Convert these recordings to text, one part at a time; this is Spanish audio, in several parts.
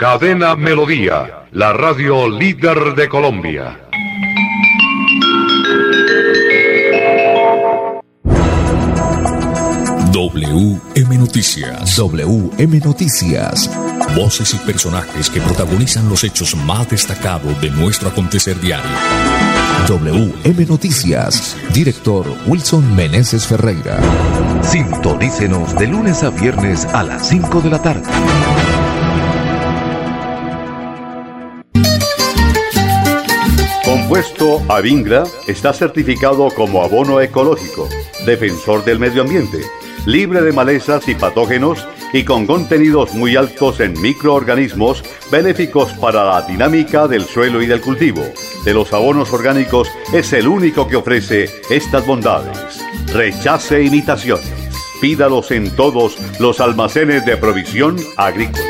Cadena Melodía, la radio líder de Colombia. WM Noticias. WM Noticias. Voces y personajes que protagonizan los hechos más destacados de nuestro acontecer diario. WM Noticias. Director Wilson Meneses Ferreira. Sintonícenos de lunes a viernes a las 5 de la tarde. Compuesto Avingra está certificado como abono ecológico, defensor del medio ambiente libre de malezas y patógenos y con contenidos muy altos en microorganismos benéficos para la dinámica del suelo y del cultivo. De los abonos orgánicos es el único que ofrece estas bondades. Rechace imitaciones. Pídalos en todos los almacenes de provisión agrícola.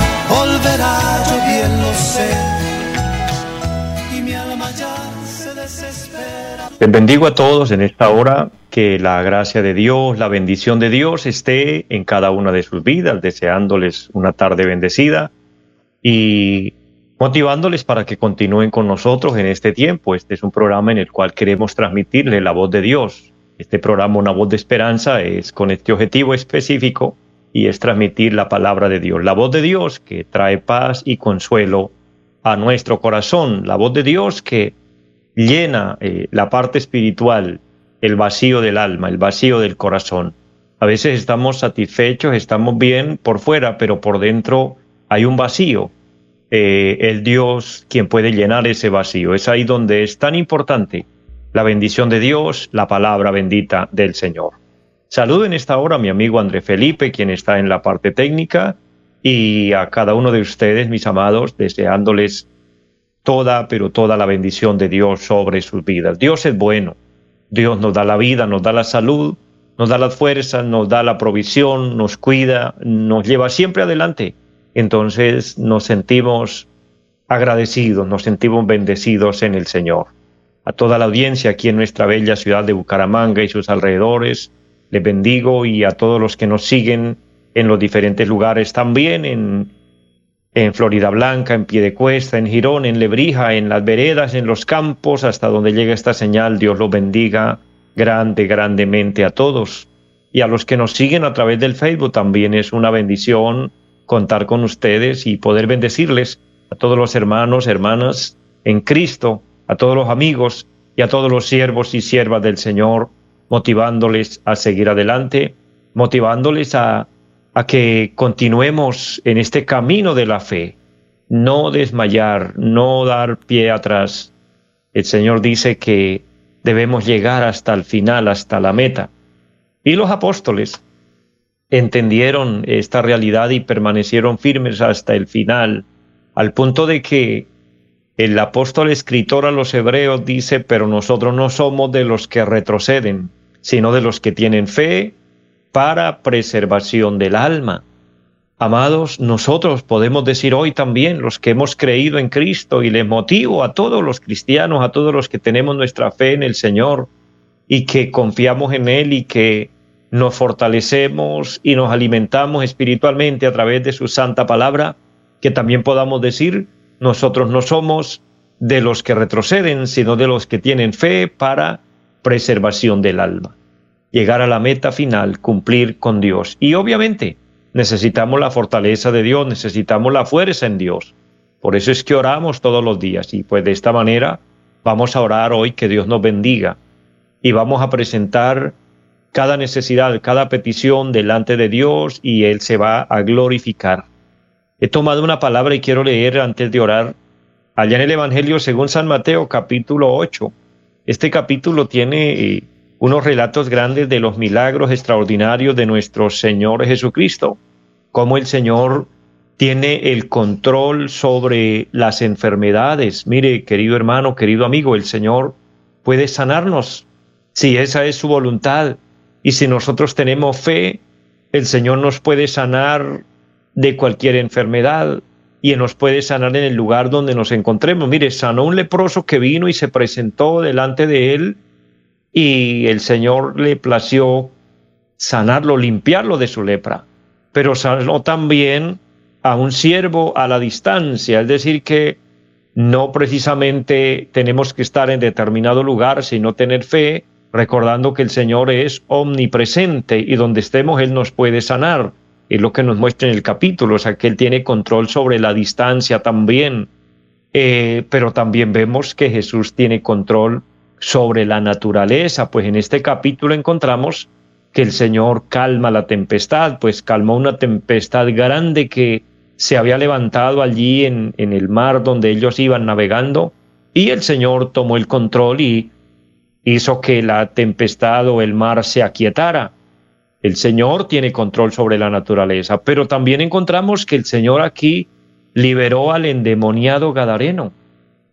Les bendigo a todos en esta hora, que la gracia de Dios, la bendición de Dios esté en cada una de sus vidas, deseándoles una tarde bendecida y motivándoles para que continúen con nosotros en este tiempo. Este es un programa en el cual queremos transmitirle la voz de Dios, este programa Una voz de esperanza es con este objetivo específico y es transmitir la palabra de Dios, la voz de Dios que trae paz y consuelo a nuestro corazón, la voz de Dios que llena eh, la parte espiritual, el vacío del alma, el vacío del corazón. A veces estamos satisfechos, estamos bien por fuera, pero por dentro hay un vacío. Eh, el Dios quien puede llenar ese vacío. Es ahí donde es tan importante la bendición de Dios, la palabra bendita del Señor. Saludo en esta hora a mi amigo André Felipe, quien está en la parte técnica, y a cada uno de ustedes, mis amados, deseándoles toda, pero toda la bendición de Dios sobre sus vidas. Dios es bueno. Dios nos da la vida, nos da la salud, nos da las fuerzas, nos da la provisión, nos cuida, nos lleva siempre adelante. Entonces nos sentimos agradecidos, nos sentimos bendecidos en el Señor a toda la audiencia aquí en nuestra bella ciudad de Bucaramanga y sus alrededores. Les bendigo y a todos los que nos siguen en los diferentes lugares también, en, en Florida Blanca, en Piedecuesta, en Girón, en Lebrija, en las veredas, en los campos, hasta donde llega esta señal. Dios los bendiga grande, grandemente a todos. Y a los que nos siguen a través del Facebook también es una bendición contar con ustedes y poder bendecirles a todos los hermanos, hermanas en Cristo a todos los amigos y a todos los siervos y siervas del Señor, motivándoles a seguir adelante, motivándoles a, a que continuemos en este camino de la fe, no desmayar, no dar pie atrás. El Señor dice que debemos llegar hasta el final, hasta la meta. Y los apóstoles entendieron esta realidad y permanecieron firmes hasta el final, al punto de que el apóstol escritor a los hebreos dice, pero nosotros no somos de los que retroceden, sino de los que tienen fe para preservación del alma. Amados, nosotros podemos decir hoy también, los que hemos creído en Cristo, y les motivo a todos los cristianos, a todos los que tenemos nuestra fe en el Señor y que confiamos en Él y que nos fortalecemos y nos alimentamos espiritualmente a través de su santa palabra, que también podamos decir, nosotros no somos de los que retroceden, sino de los que tienen fe para preservación del alma llegar a la meta final, cumplir con Dios. Y obviamente necesitamos la fortaleza de Dios, necesitamos la fuerza en Dios. Por eso es que oramos todos los días y pues de esta manera vamos a orar hoy que Dios nos bendiga y vamos a presentar cada necesidad, cada petición delante de Dios y Él se va a glorificar. He tomado una palabra y quiero leer antes de orar allá en el Evangelio según San Mateo capítulo 8. Este capítulo tiene eh, unos relatos grandes de los milagros extraordinarios de nuestro Señor Jesucristo, cómo el Señor tiene el control sobre las enfermedades. Mire, querido hermano, querido amigo, el Señor puede sanarnos si esa es su voluntad. Y si nosotros tenemos fe, el Señor nos puede sanar de cualquier enfermedad y nos puede sanar en el lugar donde nos encontremos. Mire, sanó un leproso que vino y se presentó delante de él y el Señor le plació sanarlo, limpiarlo de su lepra, pero sanó también a un siervo a la distancia, es decir, que no precisamente tenemos que estar en determinado lugar, sino tener fe, recordando que el Señor es omnipresente y donde estemos Él nos puede sanar. Es lo que nos muestra en el capítulo, o sea, que Él tiene control sobre la distancia también. Eh, pero también vemos que Jesús tiene control sobre la naturaleza, pues en este capítulo encontramos que el Señor calma la tempestad, pues calmó una tempestad grande que se había levantado allí en, en el mar donde ellos iban navegando, y el Señor tomó el control y hizo que la tempestad o el mar se aquietara. El Señor tiene control sobre la naturaleza, pero también encontramos que el Señor aquí liberó al endemoniado Gadareno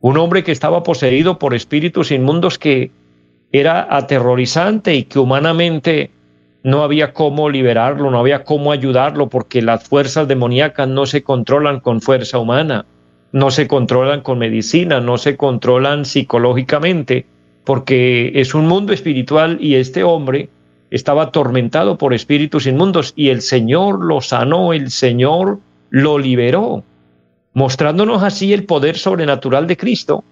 un hombre que estaba poseído por espíritus inmundos que era aterrorizante y que humanamente no había cómo liberarlo, no había cómo ayudarlo, porque las fuerzas demoníacas no se controlan con fuerza humana, no se controlan con medicina, no se controlan psicológicamente, porque es un mundo espiritual y este hombre estaba atormentado por espíritus inmundos y el Señor lo sanó, el Señor lo liberó mostrándonos así el poder sobrenatural de Cristo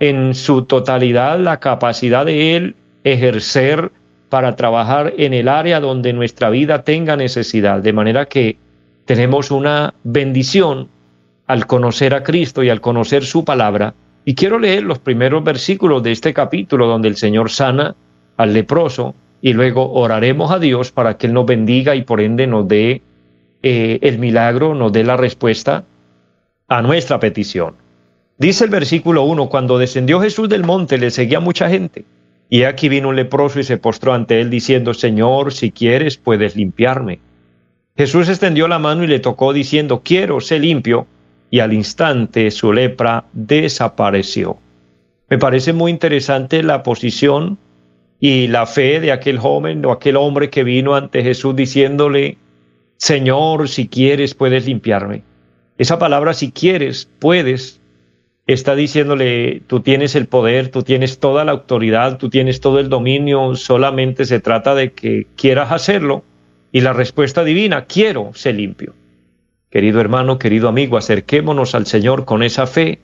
en su totalidad, la capacidad de Él ejercer para trabajar en el área donde nuestra vida tenga necesidad, de manera que tenemos una bendición al conocer a Cristo y al conocer su palabra. Y quiero leer los primeros versículos de este capítulo donde el Señor sana al leproso y luego oraremos a Dios para que Él nos bendiga y por ende nos dé eh, el milagro, nos dé la respuesta a nuestra petición. Dice el versículo 1, cuando descendió Jesús del monte le seguía mucha gente. Y aquí vino un leproso y se postró ante él diciendo, Señor, si quieres, puedes limpiarme. Jesús extendió la mano y le tocó diciendo, quiero, sé limpio. Y al instante su lepra desapareció. Me parece muy interesante la posición y la fe de aquel joven o aquel hombre que vino ante Jesús diciéndole, Señor, si quieres, puedes limpiarme. Esa palabra, si quieres, puedes, está diciéndole, tú tienes el poder, tú tienes toda la autoridad, tú tienes todo el dominio, solamente se trata de que quieras hacerlo. Y la respuesta divina, quiero ser limpio. Querido hermano, querido amigo, acerquémonos al Señor con esa fe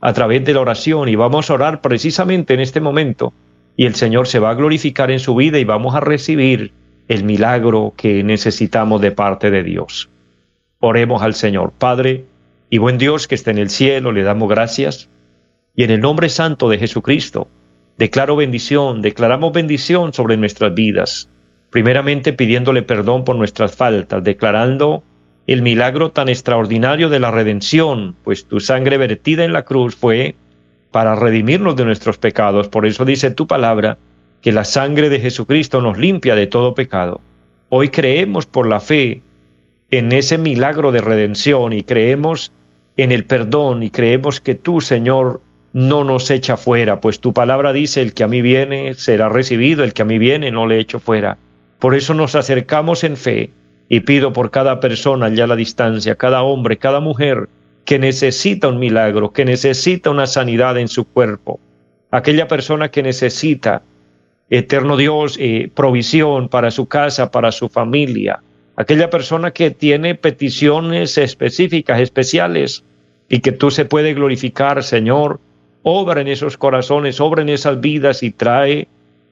a través de la oración y vamos a orar precisamente en este momento y el Señor se va a glorificar en su vida y vamos a recibir el milagro que necesitamos de parte de Dios. Oremos al Señor. Padre y buen Dios que está en el cielo, le damos gracias. Y en el nombre santo de Jesucristo, declaro bendición, declaramos bendición sobre nuestras vidas. Primeramente pidiéndole perdón por nuestras faltas, declarando el milagro tan extraordinario de la redención, pues tu sangre vertida en la cruz fue para redimirnos de nuestros pecados. Por eso dice tu palabra que la sangre de Jesucristo nos limpia de todo pecado. Hoy creemos por la fe en ese milagro de redención y creemos en el perdón y creemos que tú, Señor, no nos echa fuera, pues tu palabra dice, el que a mí viene será recibido, el que a mí viene no le echo fuera. Por eso nos acercamos en fe y pido por cada persona allá a la distancia, cada hombre, cada mujer que necesita un milagro, que necesita una sanidad en su cuerpo, aquella persona que necesita, eterno Dios, eh, provisión para su casa, para su familia, aquella persona que tiene peticiones específicas, especiales, y que tú se puede glorificar, Señor, obra en esos corazones, obra en esas vidas y trae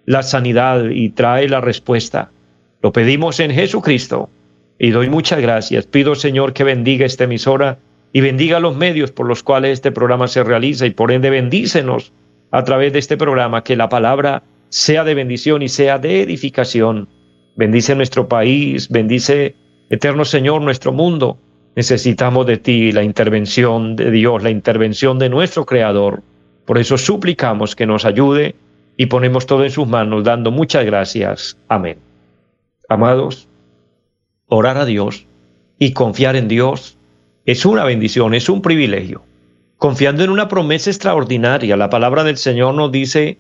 la sanidad y trae la respuesta. Lo pedimos en Jesucristo y doy muchas gracias. Pido, Señor, que bendiga esta emisora y bendiga los medios por los cuales este programa se realiza y por ende bendícenos a través de este programa, que la palabra sea de bendición y sea de edificación. Bendice nuestro país, bendice, eterno Señor, nuestro mundo. Necesitamos de ti la intervención de Dios, la intervención de nuestro Creador. Por eso suplicamos que nos ayude y ponemos todo en sus manos, dando muchas gracias. Amén. Amados, orar a Dios y confiar en Dios es una bendición, es un privilegio. Confiando en una promesa extraordinaria, la palabra del Señor nos dice,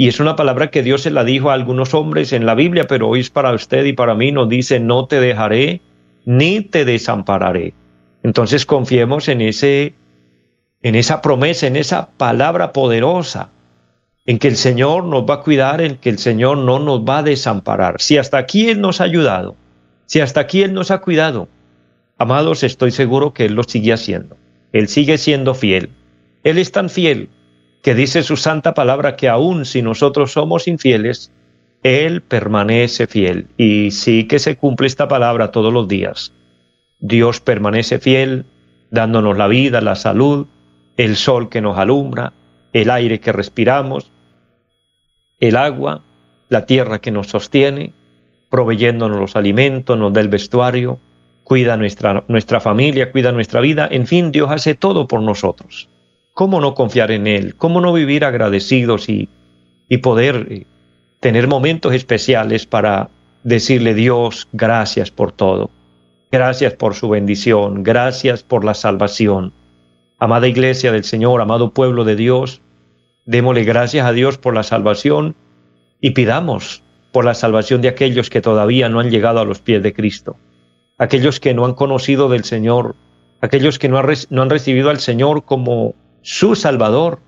y es una palabra que Dios se la dijo a algunos hombres en la Biblia, pero hoy es para usted y para mí, nos dice, no te dejaré ni te desampararé. Entonces confiemos en ese en esa promesa, en esa palabra poderosa, en que el Señor nos va a cuidar, en que el Señor no nos va a desamparar. Si hasta aquí Él nos ha ayudado, si hasta aquí Él nos ha cuidado, amados, estoy seguro que Él lo sigue haciendo. Él sigue siendo fiel. Él es tan fiel que dice su santa palabra que aun si nosotros somos infieles, Él permanece fiel. Y sí que se cumple esta palabra todos los días. Dios permanece fiel, dándonos la vida, la salud, el sol que nos alumbra, el aire que respiramos, el agua, la tierra que nos sostiene, proveyéndonos los alimentos, nos da el vestuario, cuida nuestra, nuestra familia, cuida nuestra vida, en fin, Dios hace todo por nosotros. ¿Cómo no confiar en Él? ¿Cómo no vivir agradecidos y, y poder eh, tener momentos especiales para decirle Dios, gracias por todo? Gracias por su bendición, gracias por la salvación, Amada iglesia del Señor, amado pueblo de Dios, démosle gracias a Dios por la salvación y pidamos por la salvación de aquellos que todavía no han llegado a los pies de Cristo, aquellos que no han conocido del Señor, aquellos que no han, no han recibido al Señor como su Salvador,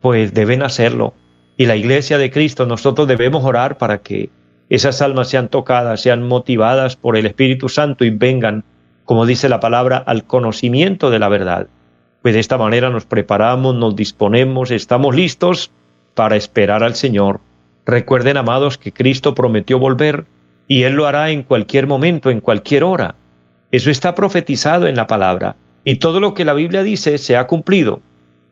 pues deben hacerlo. Y la iglesia de Cristo, nosotros debemos orar para que esas almas sean tocadas, sean motivadas por el Espíritu Santo y vengan, como dice la palabra, al conocimiento de la verdad. Pues de esta manera nos preparamos, nos disponemos, estamos listos para esperar al Señor. Recuerden, amados, que Cristo prometió volver y Él lo hará en cualquier momento, en cualquier hora. Eso está profetizado en la palabra. Y todo lo que la Biblia dice se ha cumplido.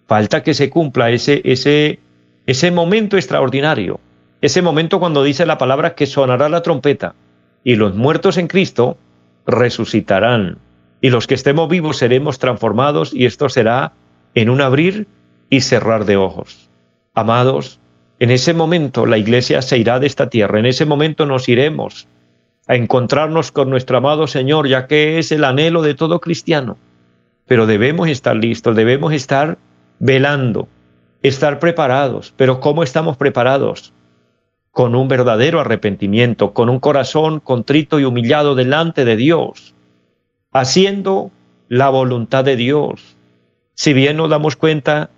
Falta que se cumpla ese, ese, ese momento extraordinario. Ese momento cuando dice la palabra que sonará la trompeta y los muertos en Cristo resucitarán y los que estemos vivos seremos transformados y esto será en un abrir y cerrar de ojos. Amados, en ese momento la iglesia se irá de esta tierra, en ese momento nos iremos a encontrarnos con nuestro amado Señor, ya que es el anhelo de todo cristiano. Pero debemos estar listos, debemos estar velando, estar preparados. Pero ¿cómo estamos preparados? Con un verdadero arrepentimiento, con un corazón contrito y humillado delante de Dios haciendo la voluntad de Dios. Si bien nos damos cuenta,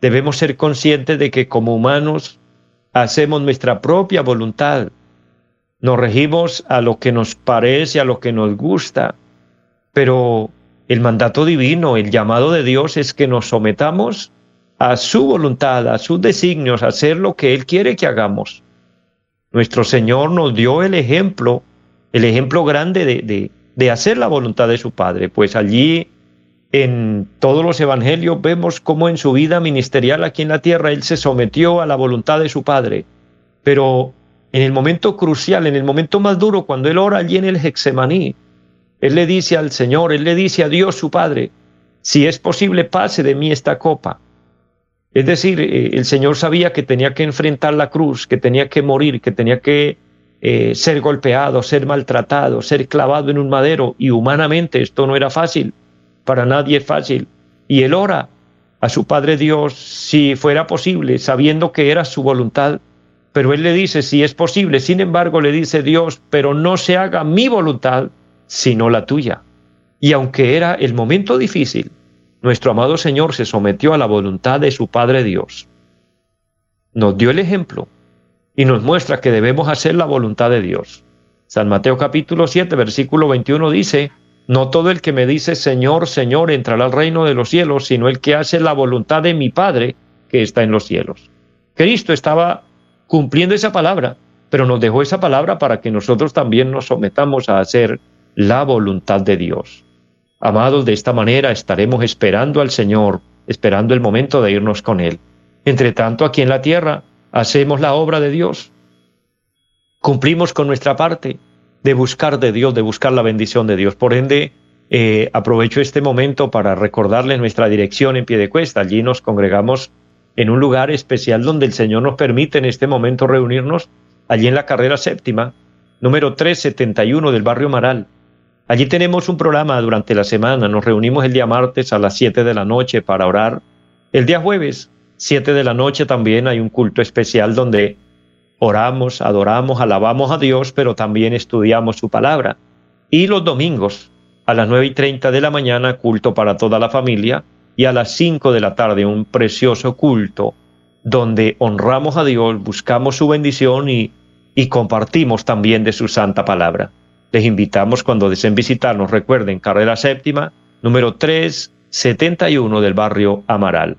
debemos ser conscientes de que como humanos hacemos nuestra propia voluntad. Nos regimos a lo que nos parece, a lo que nos gusta, pero el mandato divino, el llamado de Dios es que nos sometamos a su voluntad, a sus designios, a hacer lo que Él quiere que hagamos. Nuestro Señor nos dio el ejemplo, el ejemplo grande de, de, de hacer la voluntad de su Padre. Pues allí en todos los evangelios vemos cómo en su vida ministerial aquí en la tierra Él se sometió a la voluntad de su Padre. Pero en el momento crucial, en el momento más duro, cuando Él ora allí en el Hexemaní, Él le dice al Señor, Él le dice a Dios su Padre, si es posible, pase de mí esta copa. Es decir, eh, el Señor sabía que tenía que enfrentar la cruz, que tenía que morir, que tenía que eh, ser golpeado, ser maltratado, ser clavado en un madero, y humanamente esto no era fácil, para nadie es fácil. y él ora a su Padre Dios si fuera posible, sabiendo que era su voluntad. Pero él le dice, si es posible, sin embargo le dice Dios, pero no se haga mi voluntad, sino la tuya. Y aunque era el momento difícil, nuestro amado Señor se sometió a la voluntad de su Padre Dios. Nos dio el ejemplo y nos muestra que debemos hacer la voluntad de Dios. San Mateo capítulo 7, versículo 21 dice, no todo el que me dice Señor, Señor entrará al reino de los cielos, sino el que hace la voluntad de mi Padre que está en los cielos. Cristo estaba cumpliendo esa palabra, pero nos dejó esa palabra para que nosotros también nos sometamos a hacer la voluntad de Dios. Amados, de esta manera estaremos esperando al Señor, esperando el momento de irnos con Él. Entre tanto, aquí en la tierra, hacemos la obra de Dios. Cumplimos con nuestra parte de buscar de Dios, de buscar la bendición de Dios. Por ende, eh, aprovecho este momento para recordarles nuestra dirección en pie de cuesta. Allí nos congregamos en un lugar especial donde el Señor nos permite en este momento reunirnos, allí en la carrera séptima, número 371 del barrio Maral. Allí tenemos un programa durante la semana. Nos reunimos el día martes a las 7 de la noche para orar. El día jueves, 7 de la noche, también hay un culto especial donde oramos, adoramos, alabamos a Dios, pero también estudiamos su palabra. Y los domingos, a las 9 y 30 de la mañana, culto para toda la familia. Y a las 5 de la tarde, un precioso culto donde honramos a Dios, buscamos su bendición y, y compartimos también de su santa palabra. Les invitamos cuando deseen visitarnos, recuerden, carrera séptima, número 371 del barrio Amaral.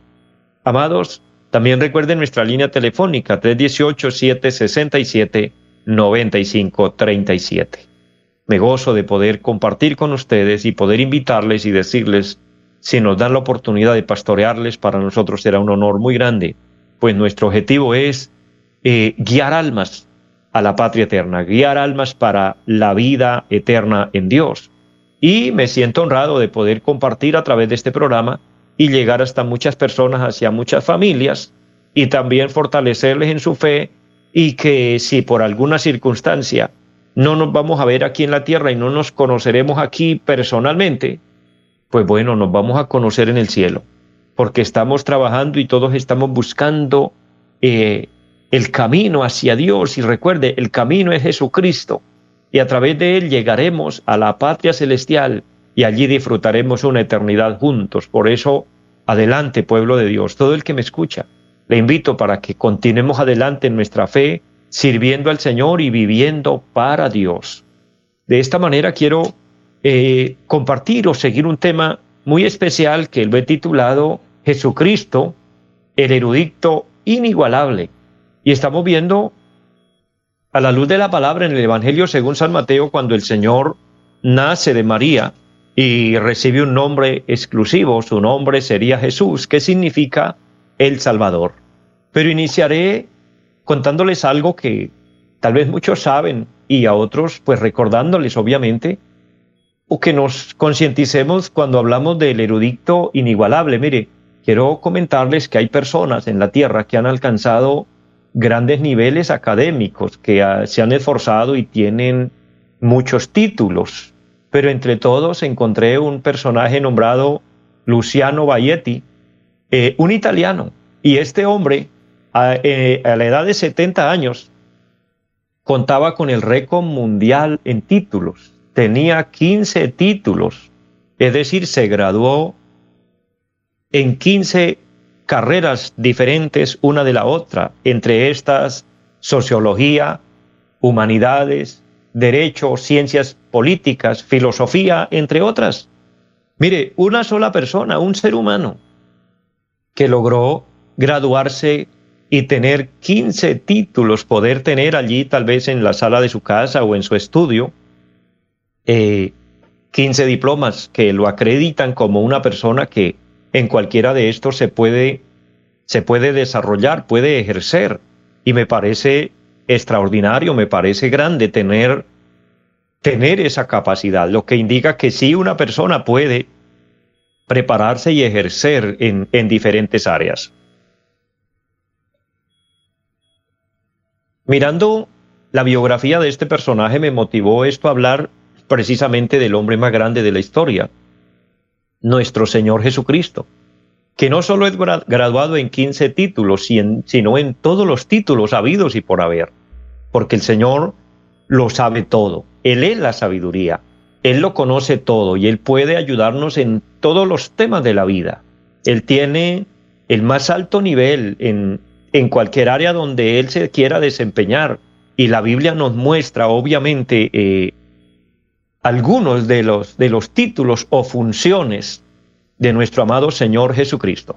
Amados, también recuerden nuestra línea telefónica 318-767-9537. Me gozo de poder compartir con ustedes y poder invitarles y decirles, si nos dan la oportunidad de pastorearles, para nosotros será un honor muy grande, pues nuestro objetivo es eh, guiar almas a la patria eterna, guiar almas para la vida eterna en Dios. Y me siento honrado de poder compartir a través de este programa y llegar hasta muchas personas, hacia muchas familias y también fortalecerles en su fe y que si por alguna circunstancia no nos vamos a ver aquí en la tierra y no nos conoceremos aquí personalmente, pues bueno, nos vamos a conocer en el cielo, porque estamos trabajando y todos estamos buscando eh, el camino hacia Dios y recuerde, el camino es Jesucristo y a través de él llegaremos a la patria celestial y allí disfrutaremos una eternidad juntos. Por eso, adelante pueblo de Dios, todo el que me escucha, le invito para que continuemos adelante en nuestra fe, sirviendo al Señor y viviendo para Dios. De esta manera quiero eh, compartir o seguir un tema muy especial que lo he titulado Jesucristo, el erudito inigualable. Y estamos viendo a la luz de la palabra en el Evangelio según San Mateo cuando el Señor nace de María y recibe un nombre exclusivo, su nombre sería Jesús, que significa el Salvador. Pero iniciaré contándoles algo que tal vez muchos saben y a otros pues recordándoles obviamente, o que nos concienticemos cuando hablamos del erudito inigualable. Mire, quiero comentarles que hay personas en la tierra que han alcanzado grandes niveles académicos que ah, se han esforzado y tienen muchos títulos, pero entre todos encontré un personaje nombrado Luciano Bayetti, eh, un italiano, y este hombre eh, a, la edad de 70 años contaba con el récord mundial en títulos, tenía 15 títulos, es decir, se graduó en 15 carreras diferentes una de la otra, entre estas sociología, humanidades, derecho, ciencias políticas, filosofía, entre otras. Mire, una sola persona, un ser humano, que logró graduarse y tener 15 títulos, poder tener allí tal vez en la sala de su casa o en su estudio, 15 eh, diplomas que lo acreditan como una persona que en cualquiera de estos se puede, se puede desarrollar, puede ejercer. Y me parece extraordinario, me parece grande tener, tener esa capacidad, lo que indica que sí una persona puede prepararse y ejercer en, en diferentes áreas. Mirando la biografía de este personaje me motivó esto a hablar precisamente del hombre más grande de la historia, nuestro Señor Jesucristo. que no solo es graduado en 15 títulos, sino en todos los títulos habidos y por haber, porque el Señor lo sabe todo, Él es la sabiduría, Él lo conoce todo y Él puede ayudarnos en todos los temas de la vida. Él tiene el más alto nivel en, cualquier área donde Él se quiera desempeñar y la Biblia nos muestra obviamente eh, algunos de los, de los títulos o funciones de nuestro amado Señor Jesucristo.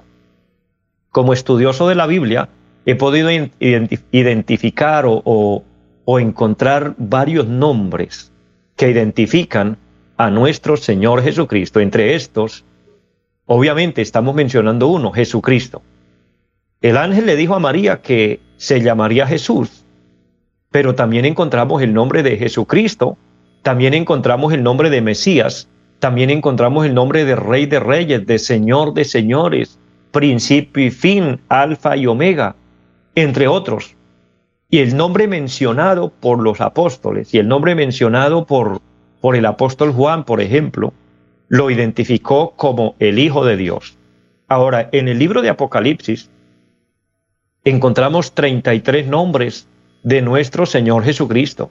Como estudioso de la Biblia, he podido identificar o, o encontrar varios nombres que identifican a nuestro Señor Jesucristo. Entre estos, obviamente estamos mencionando uno, Jesucristo. El ángel le dijo a María que se llamaría Jesús, pero también encontramos el nombre de Jesucristo, también encontramos el nombre de Mesías, también encontramos el nombre de Rey de Reyes, de Señor de Señores, principio y fin, alfa y omega, entre otros. Y el nombre mencionado por los apóstoles y el nombre mencionado por, por el apóstol Juan, por ejemplo, lo identificó como el Hijo de Dios. Ahora, en el libro de Apocalipsis encontramos 33 nombres de nuestro Señor Jesucristo.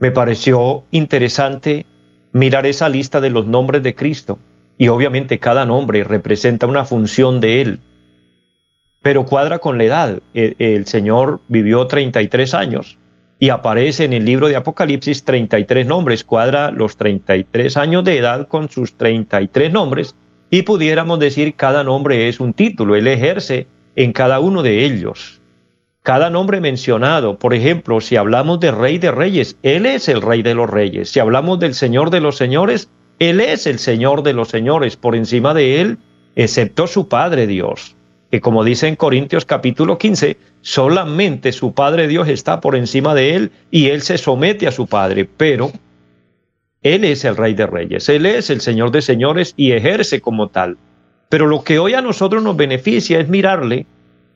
Me pareció interesante mirar esa lista de los nombres de Cristo y obviamente cada nombre representa una función de Él, pero cuadra con la edad. El, Señor vivió 33 años y aparece en el libro de Apocalipsis 33 nombres, cuadra los 33 años de edad con sus 33 nombres y pudiéramos decir cada nombre es un título, Él ejerce en cada uno de ellos cada nombre mencionado, por ejemplo, si hablamos de Rey de Reyes, Él es el Rey de los Reyes. Si hablamos del Señor de los Señores, Él es el Señor de los Señores. Por encima de Él, excepto su Padre Dios, que como dice en Corintios capítulo 15, solamente su Padre Dios está por encima de Él y Él se somete a su Padre, pero Él es el Rey de Reyes, Él es el Señor de Señores y ejerce como tal. Pero lo que hoy a nosotros nos beneficia es mirarle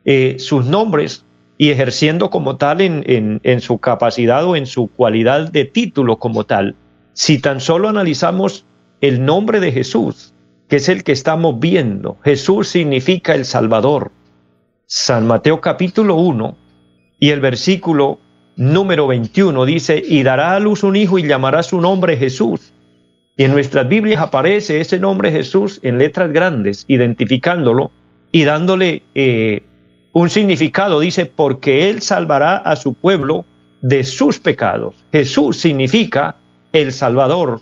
eh, sus nombres y ejerciendo como tal en, en, su capacidad o en su cualidad de título como tal. Si tan solo analizamos el nombre de Jesús, que es el que estamos viendo, Jesús significa el Salvador. San Mateo capítulo 1 y el versículo número 21 dice, y dará a luz un hijo y llamará su nombre Jesús. Y en nuestras Biblias aparece ese nombre Jesús en letras grandes, identificándolo y dándole eh, un significado, dice, porque Él salvará a su pueblo de sus pecados. Jesús significa el Salvador,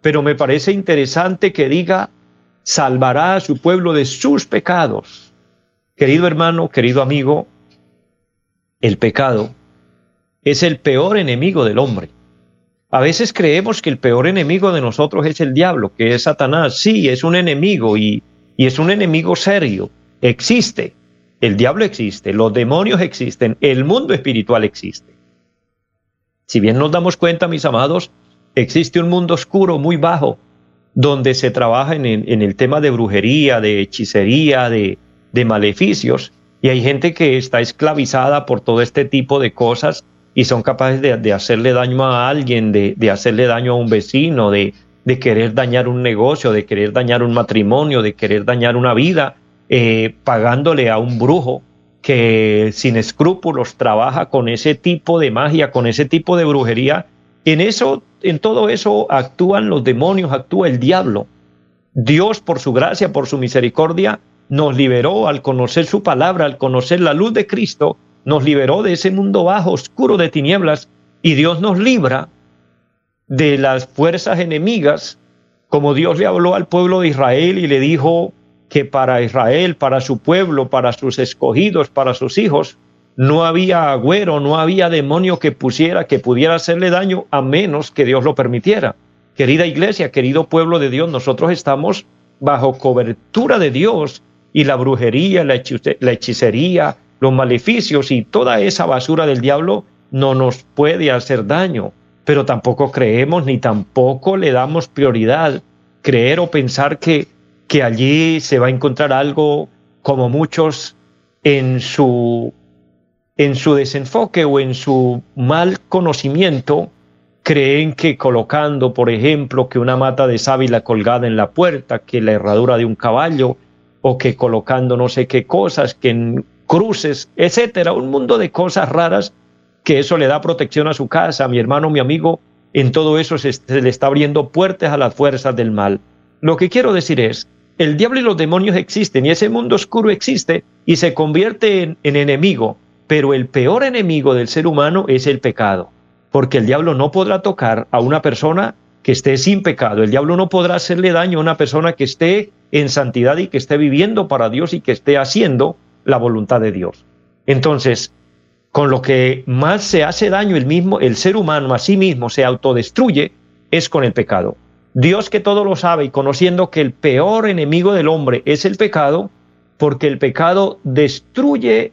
pero me parece interesante que diga, salvará a su pueblo de sus pecados. Querido hermano, querido amigo, el pecado es el peor enemigo del hombre. A veces creemos que el peor enemigo de nosotros es el diablo, que es Satanás. Sí, es un enemigo y, y es un enemigo serio. Existe, el diablo existe, los demonios existen, el mundo espiritual existe. Si bien nos damos cuenta, mis amados, existe un mundo oscuro muy bajo, donde se trabaja en, el tema de brujería, de hechicería, de, maleficios, y hay gente que está esclavizada por todo este tipo de cosas y son capaces de, hacerle daño a alguien, de, hacerle daño a un vecino, de querer dañar un negocio, de querer dañar un matrimonio, de querer dañar una vida, eh, pagándole a un brujo que sin escrúpulos trabaja con ese tipo de magia, con ese tipo de brujería. En eso, en todo eso actúan los demonios, actúa el diablo. Dios, por su gracia, por su misericordia, nos liberó al conocer su palabra, al conocer la luz de Cristo, nos liberó de ese mundo bajo, oscuro de tinieblas, y Dios nos libra de las fuerzas enemigas, como Dios le habló al pueblo de Israel y le dijo, que para Israel, para su pueblo, para sus escogidos, para sus hijos, no había agüero, no había demonio que pusiera, que pudiera hacerle daño a menos que Dios lo permitiera. Querida iglesia, querido pueblo de Dios, nosotros estamos bajo cobertura de Dios y la brujería, la, hechicería, los maleficios y toda esa basura del diablo no nos puede hacer daño, pero tampoco creemos ni tampoco le damos prioridad creer o pensar que que allí se va a encontrar algo como muchos en su, en su desenfoque o en su mal conocimiento creen que colocando, por ejemplo, que una mata de sábila colgada en la puerta, que la herradura de un caballo, o que colocando no sé qué cosas, que en cruces, etcétera, un mundo de cosas raras, que eso le da protección a su casa, a mi hermano, mi amigo, en todo eso se, le está abriendo puertas a las fuerzas del mal. Lo que quiero decir es, el diablo y los demonios existen y ese mundo oscuro existe y se convierte en, en enemigo, pero el peor enemigo del ser humano es el pecado porque el diablo no podrá tocar a una persona que esté sin pecado. El diablo no podrá hacerle daño a una persona que esté en santidad y que esté viviendo para Dios y que esté haciendo la voluntad de Dios. Entonces, con lo que más se hace daño el mismo, el ser humano a sí mismo se autodestruye, es con el pecado. Dios que todo lo sabe y conociendo que el peor enemigo del hombre es el pecado, porque el pecado destruye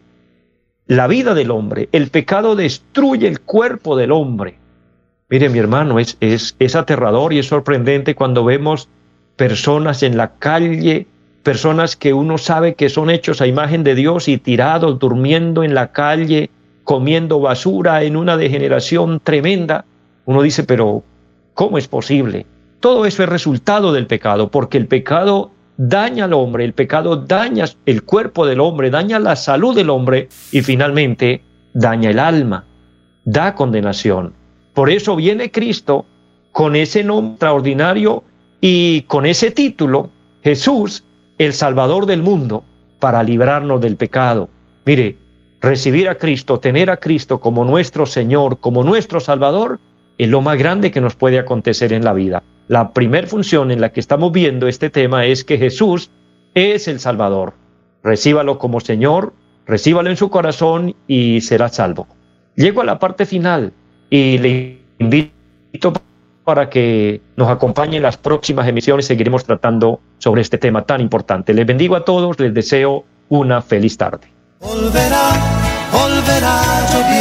la vida del hombre. El pecado destruye el cuerpo del hombre. Mire, mi hermano, es, es, es aterrador y es sorprendente cuando vemos personas en la calle, personas que uno sabe que son hechos a imagen de Dios y tirados, durmiendo en la calle, comiendo basura en una degeneración tremenda. Uno dice, pero ¿cómo es posible? Todo eso es resultado del pecado, porque el pecado daña al hombre, el pecado daña el cuerpo del hombre, daña la salud del hombre y finalmente daña el alma, da condenación. Por eso viene Cristo con ese nombre extraordinario y con ese título, Jesús, el Salvador del mundo, para librarnos del pecado. Mire, recibir a Cristo, tener a Cristo como nuestro Señor, como nuestro Salvador, es lo más grande que nos puede acontecer en la vida. La primera función en la que estamos viendo este tema es que Jesús es el Salvador. Recíbalo como Señor, recíbalo en su corazón y será salvo. Llego a la parte final y le invito para que nos acompañe en las próximas emisiones. Seguiremos tratando sobre este tema tan importante. Les bendigo a todos, les deseo una feliz tarde.